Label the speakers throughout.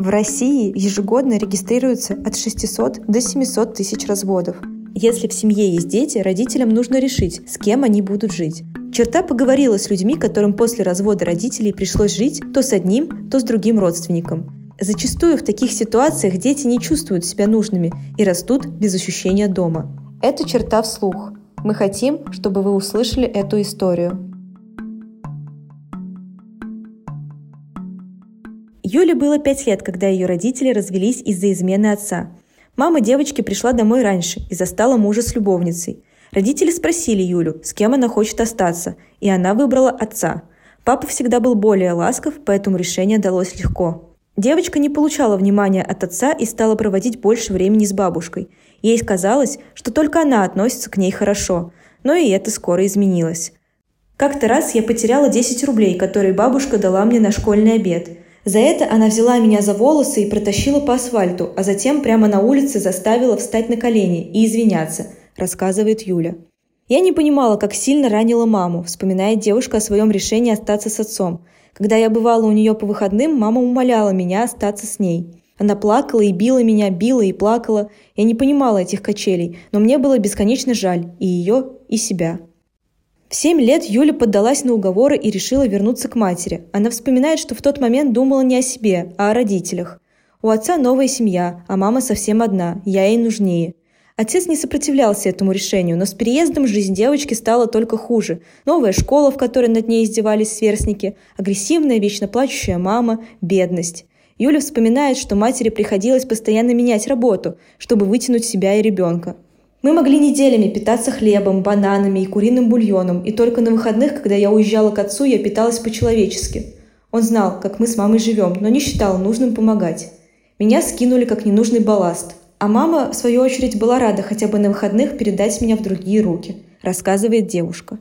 Speaker 1: В России ежегодно регистрируется от 600 до 700 тысяч разводов. Если в семье есть дети, родителям нужно решить, с кем они будут жить. Черта поговорила с людьми, которым после развода родителей пришлось жить то с одним, то с другим родственником. Зачастую в таких ситуациях дети не чувствуют себя нужными и растут без ощущения дома. Это черта вслух. Мы хотим, чтобы вы услышали эту историю. Юле было пять лет, когда ее родители развелись из-за измены отца. Мама девочки пришла домой раньше и застала мужа с любовницей. Родители спросили Юлю, с кем она хочет остаться, и она выбрала отца. Папа всегда был более ласков, поэтому решение далось легко. Девочка не получала внимания от отца и стала проводить больше времени с бабушкой. Ей казалось, что только она относится к ней хорошо, но и это скоро изменилось. Как-то раз я потеряла 10 рублей, которые бабушка дала мне на школьный обед. За это она взяла меня за волосы и протащила по асфальту, а затем прямо на улице заставила встать на колени и извиняться, рассказывает Юля. Я не понимала, как сильно ранила маму, вспоминает девушка о своем решении остаться с отцом. Когда я бывала у нее по выходным, мама умоляла меня остаться с ней. Она плакала и била меня, била и плакала. Я не понимала этих качелей, но мне было бесконечно жаль и ее, и себя. В семь лет Юля поддалась на уговоры и решила вернуться к матери. Она вспоминает, что в тот момент думала не о себе, а о родителях. У отца новая семья, а мама совсем одна, я ей нужнее. Отец не сопротивлялся этому решению, но с переездом жизнь девочки стала только хуже. Новая школа, в которой над ней издевались сверстники, агрессивная, вечно плачущая мама, бедность. Юля вспоминает, что матери приходилось постоянно менять работу, чтобы вытянуть себя и ребенка. Мы могли неделями питаться хлебом, бананами и куриным бульоном, и только на выходных, когда я уезжала к отцу, я питалась по-человечески. Он знал, как мы с мамой живем, но не считал нужным помогать. Меня скинули как ненужный балласт. А мама, в свою очередь, была рада хотя бы на выходных передать меня в другие руки, рассказывает девушка.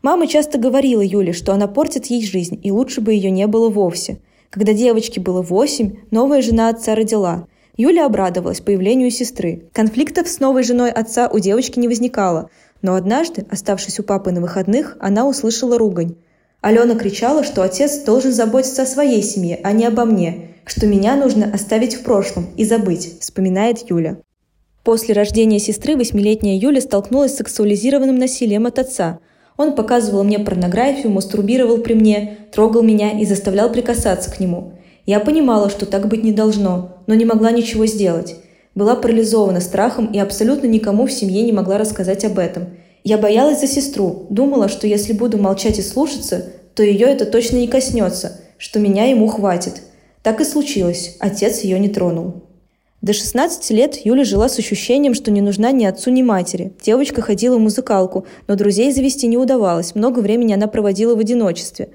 Speaker 1: Мама часто говорила Юле, что она портит ей жизнь, и лучше бы ее не было вовсе. Когда девочке было восемь, новая жена отца родила, Юля обрадовалась появлению сестры. Конфликтов с новой женой отца у девочки не возникало, но однажды, оставшись у папы на выходных, она услышала ругань. Алена кричала, что отец должен заботиться о своей семье, а не обо мне, что меня нужно оставить в прошлом и забыть, вспоминает Юля. После рождения сестры восьмилетняя Юля столкнулась с сексуализированным насилием от отца. Он показывал мне порнографию, мастурбировал при мне, трогал меня и заставлял прикасаться к нему. Я понимала, что так быть не должно, но не могла ничего сделать. Была парализована страхом и абсолютно никому в семье не могла рассказать об этом. Я боялась за сестру, думала, что если буду молчать и слушаться, то ее это точно не коснется, что меня ему хватит. Так и случилось, отец ее не тронул. До 16 лет Юля жила с ощущением, что не нужна ни отцу, ни матери. Девочка ходила в музыкалку, но друзей завести не удавалось, много времени она проводила в одиночестве.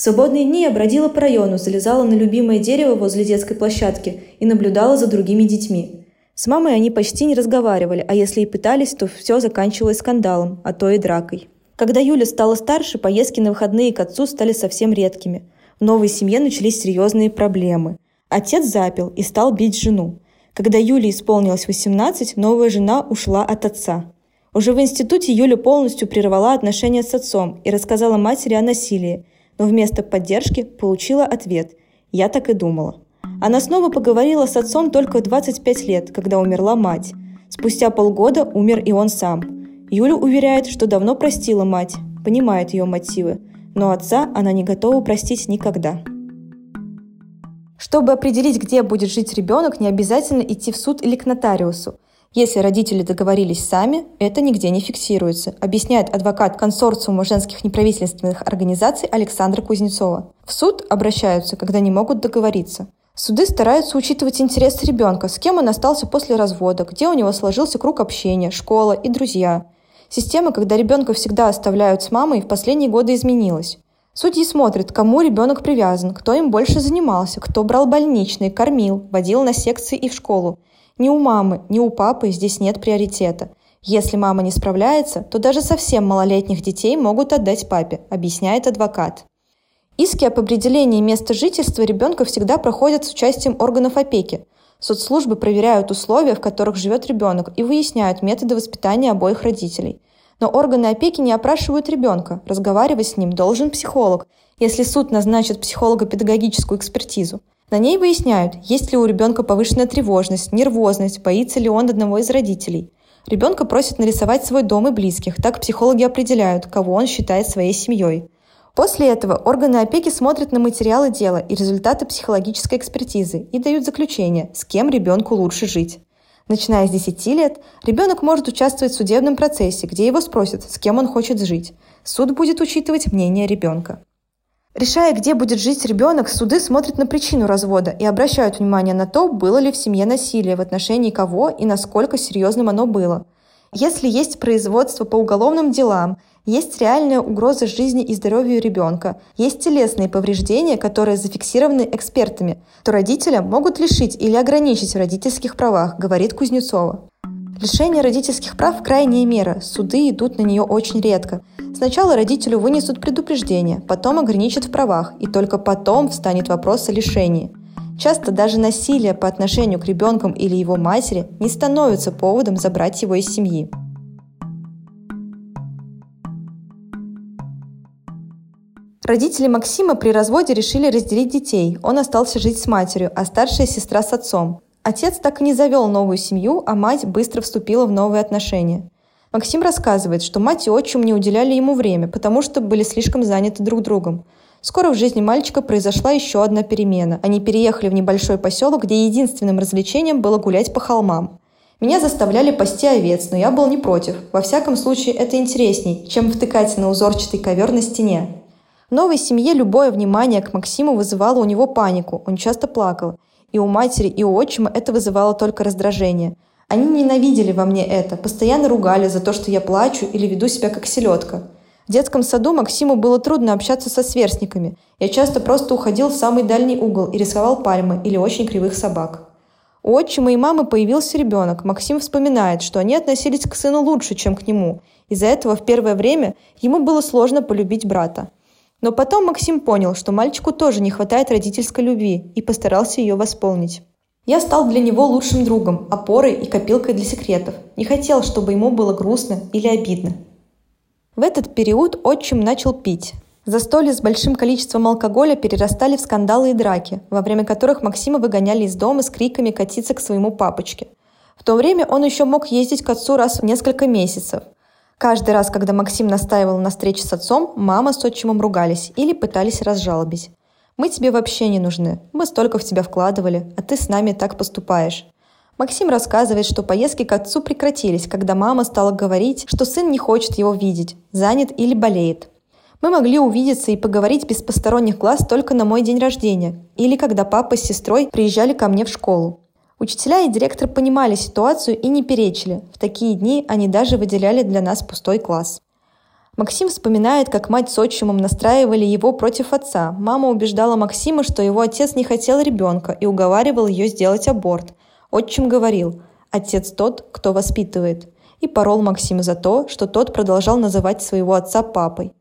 Speaker 1: В свободные дни я бродила по району, залезала на любимое дерево возле детской площадки и наблюдала за другими детьми. С мамой они почти не разговаривали, а если и пытались, то все заканчивалось скандалом, а то и дракой. Когда Юля стала старше, поездки на выходные к отцу стали совсем редкими. В новой семье начались серьезные проблемы. Отец запил и стал бить жену. Когда Юле исполнилось 18, новая жена ушла от отца. Уже в институте Юля полностью прервала отношения с отцом и рассказала матери о насилии, но вместо поддержки получила ответ «Я так и думала». Она снова поговорила с отцом только в 25 лет, когда умерла мать. Спустя полгода умер и он сам. Юля уверяет, что давно простила мать, понимает ее мотивы, но отца она не готова простить никогда. Чтобы определить, где будет жить ребенок, не обязательно идти в суд или к нотариусу. Если родители договорились сами, это нигде не фиксируется, объясняет адвокат консорциума женских неправительственных организаций Александра Кузнецова. В суд обращаются, когда не могут договориться. Суды стараются учитывать интересы ребенка, с кем он остался после развода, где у него сложился круг общения, школа и друзья. Система, когда ребенка всегда оставляют с мамой, в последние годы изменилась. Судьи смотрят, кому ребенок привязан, кто им больше занимался, кто брал больничные, кормил, водил на секции и в школу. Ни у мамы, ни у папы здесь нет приоритета. Если мама не справляется, то даже совсем малолетних детей могут отдать папе, объясняет адвокат. Иски об определении места жительства ребенка всегда проходят с участием органов опеки. Соцслужбы проверяют условия, в которых живет ребенок, и выясняют методы воспитания обоих родителей. Но органы опеки не опрашивают ребенка, разговаривать с ним должен психолог, если суд назначит психолого-педагогическую экспертизу. На ней выясняют, есть ли у ребенка повышенная тревожность, нервозность, боится ли он одного из родителей. Ребенка просят нарисовать свой дом и близких, так психологи определяют, кого он считает своей семьей. После этого органы опеки смотрят на материалы дела и результаты психологической экспертизы и дают заключение, с кем ребенку лучше жить. Начиная с 10 лет, ребенок может участвовать в судебном процессе, где его спросят, с кем он хочет жить. Суд будет учитывать мнение ребенка. Решая, где будет жить ребенок, суды смотрят на причину развода и обращают внимание на то, было ли в семье насилие в отношении кого и насколько серьезным оно было. Если есть производство по уголовным делам, есть реальная угроза жизни и здоровью ребенка, есть телесные повреждения, которые зафиксированы экспертами, то родителя могут лишить или ограничить в родительских правах, говорит Кузнецова. Лишение родительских прав – крайняя мера, суды идут на нее очень редко. Сначала родителю вынесут предупреждение, потом ограничат в правах, и только потом встанет вопрос о лишении. Часто даже насилие по отношению к ребенку или его матери не становится поводом забрать его из семьи. Родители Максима при разводе решили разделить детей. Он остался жить с матерью, а старшая сестра с отцом. Отец так и не завел новую семью, а мать быстро вступила в новые отношения. Максим рассказывает, что мать и отчим не уделяли ему время, потому что были слишком заняты друг другом. Скоро в жизни мальчика произошла еще одна перемена. Они переехали в небольшой поселок, где единственным развлечением было гулять по холмам. Меня заставляли пасти овец, но я был не против. Во всяком случае, это интересней, чем втыкать на узорчатый ковер на стене. В новой семье любое внимание к Максиму вызывало у него панику, он часто плакал. И у матери, и у отчима это вызывало только раздражение. Они ненавидели во мне это, постоянно ругали за то, что я плачу или веду себя как селедка. В детском саду Максиму было трудно общаться со сверстниками. Я часто просто уходил в самый дальний угол и рисовал пальмы или очень кривых собак. У отчима и мамы появился ребенок. Максим вспоминает, что они относились к сыну лучше, чем к нему. Из-за этого в первое время ему было сложно полюбить брата. Но потом Максим понял, что мальчику тоже не хватает родительской любви и постарался ее восполнить. Я стал для него лучшим другом, опорой и копилкой для секретов. Не хотел, чтобы ему было грустно или обидно. В этот период отчим начал пить. Застолья с большим количеством алкоголя перерастали в скандалы и драки, во время которых Максима выгоняли из дома с криками катиться к своему папочке. В то время он еще мог ездить к отцу раз в несколько месяцев – Каждый раз, когда Максим настаивал на встрече с отцом, мама с отчимом ругались или пытались разжалобить. «Мы тебе вообще не нужны. Мы столько в тебя вкладывали, а ты с нами так поступаешь». Максим рассказывает, что поездки к отцу прекратились, когда мама стала говорить, что сын не хочет его видеть, занят или болеет. Мы могли увидеться и поговорить без посторонних глаз только на мой день рождения или когда папа с сестрой приезжали ко мне в школу. Учителя и директор понимали ситуацию и не перечили. В такие дни они даже выделяли для нас пустой класс. Максим вспоминает, как мать с отчимом настраивали его против отца. Мама убеждала Максима, что его отец не хотел ребенка и уговаривал ее сделать аборт. Отчим говорил «Отец тот, кто воспитывает» и порол Максима за то, что тот продолжал называть своего отца папой.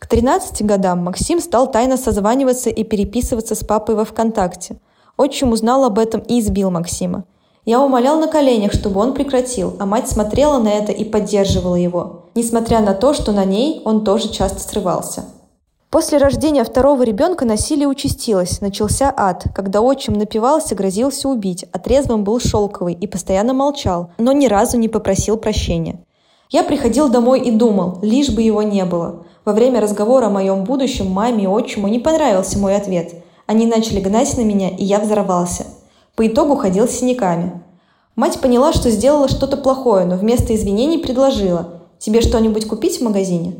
Speaker 1: К 13 годам Максим стал тайно созваниваться и переписываться с папой во ВКонтакте – Отчим узнал об этом и избил Максима. Я умолял на коленях, чтобы он прекратил, а мать смотрела на это и поддерживала его, несмотря на то, что на ней он тоже часто срывался. После рождения второго ребенка насилие участилось, начался ад, когда отчим напивался, грозился убить, а трезвым был шелковый и постоянно молчал, но ни разу не попросил прощения. Я приходил домой и думал, лишь бы его не было. Во время разговора о моем будущем маме и отчиму не понравился мой ответ – они начали гнать на меня, и я взорвался. По итогу ходил с синяками. Мать поняла, что сделала что-то плохое, но вместо извинений предложила «Тебе что-нибудь купить в магазине?»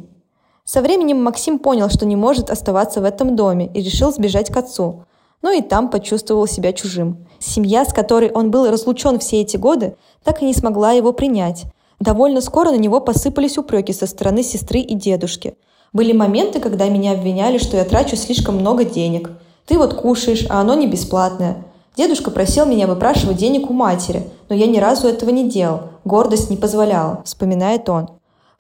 Speaker 1: Со временем Максим понял, что не может оставаться в этом доме и решил сбежать к отцу. Но и там почувствовал себя чужим. Семья, с которой он был разлучен все эти годы, так и не смогла его принять. Довольно скоро на него посыпались упреки со стороны сестры и дедушки. Были моменты, когда меня обвиняли, что я трачу слишком много денег – ты вот кушаешь, а оно не бесплатное. Дедушка просил меня выпрашивать денег у матери, но я ни разу этого не делал. Гордость не позволяла, вспоминает он.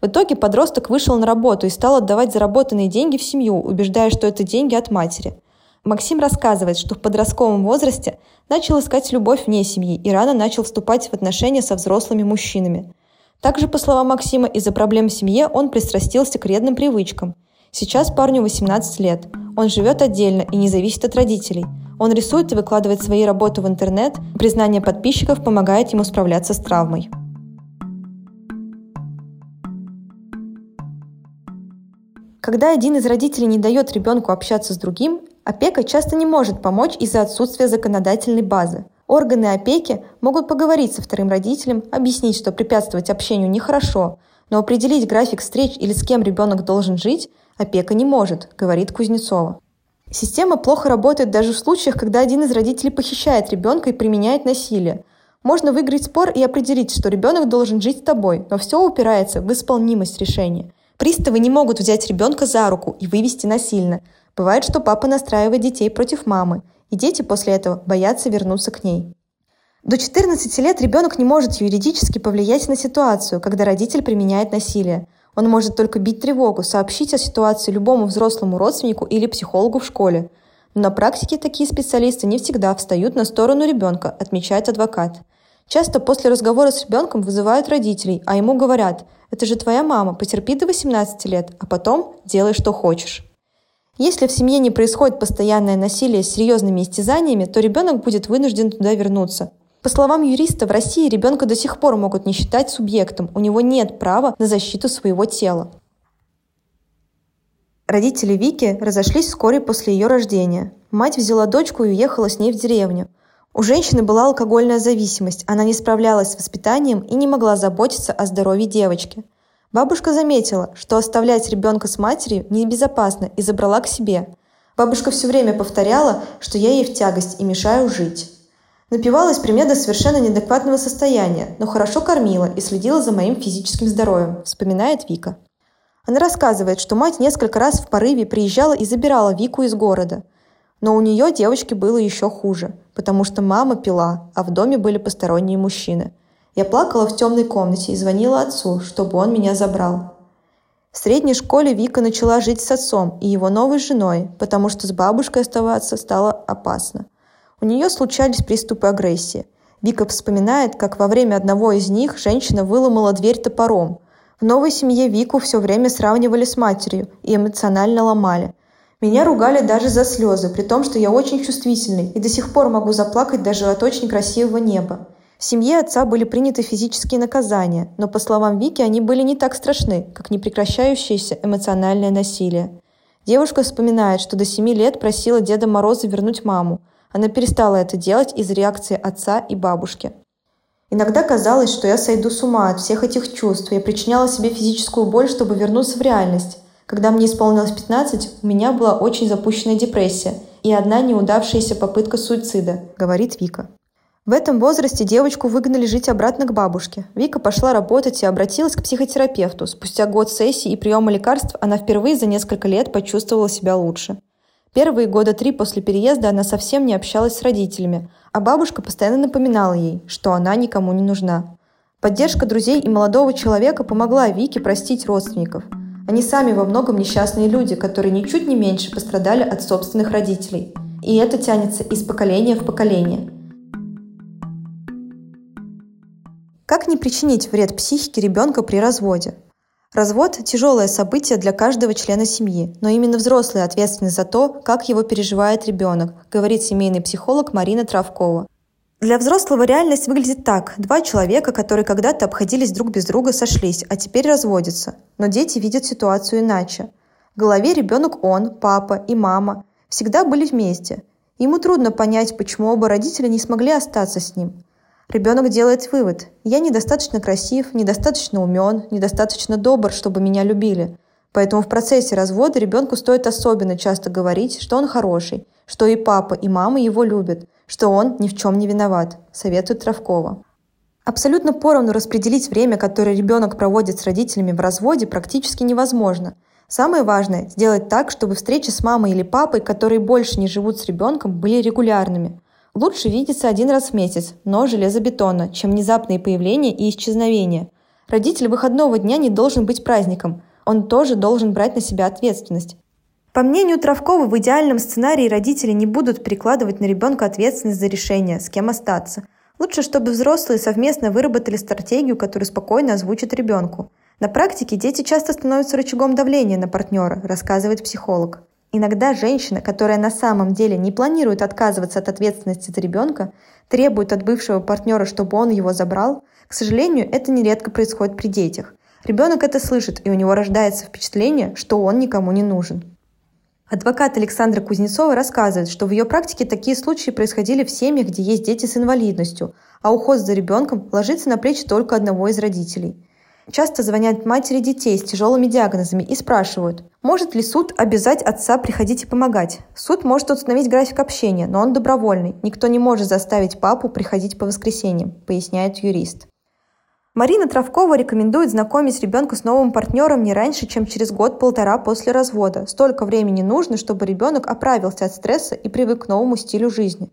Speaker 1: В итоге подросток вышел на работу и стал отдавать заработанные деньги в семью, убеждая, что это деньги от матери. Максим рассказывает, что в подростковом возрасте начал искать любовь вне семьи и рано начал вступать в отношения со взрослыми мужчинами. Также, по словам Максима, из-за проблем в семье он пристрастился к вредным привычкам. Сейчас парню 18 лет. Он живет отдельно и не зависит от родителей. Он рисует и выкладывает свои работы в интернет. Признание подписчиков помогает ему справляться с травмой. Когда один из родителей не дает ребенку общаться с другим, опека часто не может помочь из-за отсутствия законодательной базы. Органы опеки могут поговорить со вторым родителем, объяснить, что препятствовать общению нехорошо, но определить график встреч или с кем ребенок должен жить опека не может, говорит Кузнецова. Система плохо работает даже в случаях, когда один из родителей похищает ребенка и применяет насилие. Можно выиграть спор и определить, что ребенок должен жить с тобой, но все упирается в исполнимость решения. Приставы не могут взять ребенка за руку и вывести насильно. Бывает, что папа настраивает детей против мамы, и дети после этого боятся вернуться к ней. До 14 лет ребенок не может юридически повлиять на ситуацию, когда родитель применяет насилие. Он может только бить тревогу, сообщить о ситуации любому взрослому родственнику или психологу в школе. Но на практике такие специалисты не всегда встают на сторону ребенка, отмечает адвокат. Часто после разговора с ребенком вызывают родителей, а ему говорят «Это же твоя мама, потерпи до 18 лет, а потом делай, что хочешь». Если в семье не происходит постоянное насилие с серьезными истязаниями, то ребенок будет вынужден туда вернуться. По словам юриста, в России ребенка до сих пор могут не считать субъектом, у него нет права на защиту своего тела. Родители Вики разошлись вскоре после ее рождения. Мать взяла дочку и уехала с ней в деревню. У женщины была алкогольная зависимость, она не справлялась с воспитанием и не могла заботиться о здоровье девочки. Бабушка заметила, что оставлять ребенка с матерью небезопасно и забрала к себе. Бабушка все время повторяла, что я ей в тягость и мешаю жить. Напивалась примета совершенно неадекватного состояния, но хорошо кормила и следила за моим физическим здоровьем, вспоминает Вика. Она рассказывает, что мать несколько раз в порыве приезжала и забирала Вику из города – но у нее девочке было еще хуже, потому что мама пила, а в доме были посторонние мужчины. Я плакала в темной комнате и звонила отцу, чтобы он меня забрал. В средней школе Вика начала жить с отцом и его новой женой, потому что с бабушкой оставаться стало опасно. У нее случались приступы агрессии. Вика вспоминает, как во время одного из них женщина выломала дверь топором. В новой семье Вику все время сравнивали с матерью и эмоционально ломали. Меня ругали даже за слезы, при том, что я очень чувствительный и до сих пор могу заплакать даже от очень красивого неба. В семье отца были приняты физические наказания, но, по словам Вики, они были не так страшны, как непрекращающееся эмоциональное насилие. Девушка вспоминает, что до семи лет просила Деда Мороза вернуть маму. Она перестала это делать из реакции отца и бабушки. Иногда казалось, что я сойду с ума от всех этих чувств. Я причиняла себе физическую боль, чтобы вернуться в реальность. Когда мне исполнилось 15, у меня была очень запущенная депрессия и одна неудавшаяся попытка суицида, говорит Вика. В этом возрасте девочку выгнали жить обратно к бабушке. Вика пошла работать и обратилась к психотерапевту. Спустя год сессий и приема лекарств она впервые за несколько лет почувствовала себя лучше. Первые года три после переезда она совсем не общалась с родителями, а бабушка постоянно напоминала ей, что она никому не нужна. Поддержка друзей и молодого человека помогла Вике простить родственников – они сами во многом несчастные люди, которые ничуть не меньше пострадали от собственных родителей. И это тянется из поколения в поколение. Как не причинить вред психике ребенка при разводе? Развод – тяжелое событие для каждого члена семьи, но именно взрослые ответственны за то, как его переживает ребенок, говорит семейный психолог Марина Травкова. Для взрослого реальность выглядит так. Два человека, которые когда-то обходились друг без друга, сошлись, а теперь разводятся. Но дети видят ситуацию иначе. В голове ребенок он, папа и мама всегда были вместе. Ему трудно понять, почему оба родителя не смогли остаться с ним. Ребенок делает вывод. Я недостаточно красив, недостаточно умен, недостаточно добр, чтобы меня любили. Поэтому в процессе развода ребенку стоит особенно часто говорить, что он хороший, что и папа, и мама его любят – что он ни в чем не виноват, советует Травкова. Абсолютно поровну распределить время, которое ребенок проводит с родителями в разводе, практически невозможно. Самое важное – сделать так, чтобы встречи с мамой или папой, которые больше не живут с ребенком, были регулярными. Лучше видеться один раз в месяц, но железобетонно, чем внезапные появления и исчезновения. Родитель выходного дня не должен быть праздником, он тоже должен брать на себя ответственность. По мнению Травкова, в идеальном сценарии родители не будут перекладывать на ребенка ответственность за решение, с кем остаться. Лучше, чтобы взрослые совместно выработали стратегию, которую спокойно озвучат ребенку. На практике дети часто становятся рычагом давления на партнера, рассказывает психолог. Иногда женщина, которая на самом деле не планирует отказываться от ответственности за ребенка, требует от бывшего партнера, чтобы он его забрал, к сожалению, это нередко происходит при детях. Ребенок это слышит, и у него рождается впечатление, что он никому не нужен. Адвокат Александра Кузнецова рассказывает, что в ее практике такие случаи происходили в семьях, где есть дети с инвалидностью, а уход за ребенком ложится на плечи только одного из родителей. Часто звонят матери детей с тяжелыми диагнозами и спрашивают, может ли суд обязать отца приходить и помогать. Суд может установить график общения, но он добровольный. Никто не может заставить папу приходить по воскресеньям, поясняет юрист. Марина Травкова рекомендует знакомить ребенка с новым партнером не раньше, чем через год-полтора после развода. Столько времени нужно, чтобы ребенок оправился от стресса и привык к новому стилю жизни.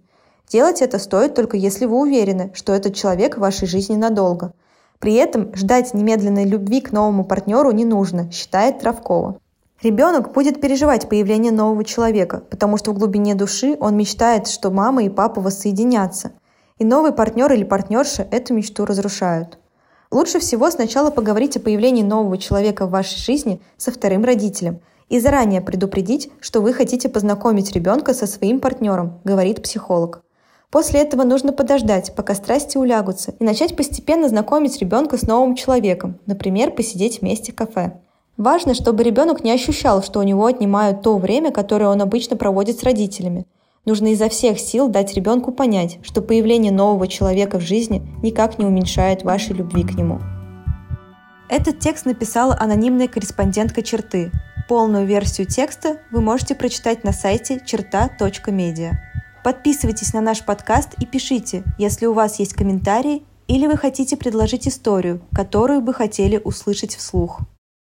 Speaker 1: Делать это стоит только если вы уверены, что этот человек в вашей жизни надолго. При этом ждать немедленной любви к новому партнеру не нужно, считает Травкова. Ребенок будет переживать появление нового человека, потому что в глубине души он мечтает, что мама и папа воссоединятся. И новый партнер или партнерша эту мечту разрушают. Лучше всего сначала поговорить о появлении нового человека в вашей жизни со вторым родителем и заранее предупредить, что вы хотите познакомить ребенка со своим партнером, говорит психолог. После этого нужно подождать, пока страсти улягутся, и начать постепенно знакомить ребенка с новым человеком, например, посидеть вместе в кафе. Важно, чтобы ребенок не ощущал, что у него отнимают то время, которое он обычно проводит с родителями, Нужно изо всех сил дать ребенку понять, что появление нового человека в жизни никак не уменьшает вашей любви к нему. Этот текст написала анонимная корреспондентка черты. Полную версию текста вы можете прочитать на сайте черта.медиа. Подписывайтесь на наш подкаст и пишите, если у вас есть комментарии или вы хотите предложить историю, которую бы хотели услышать вслух.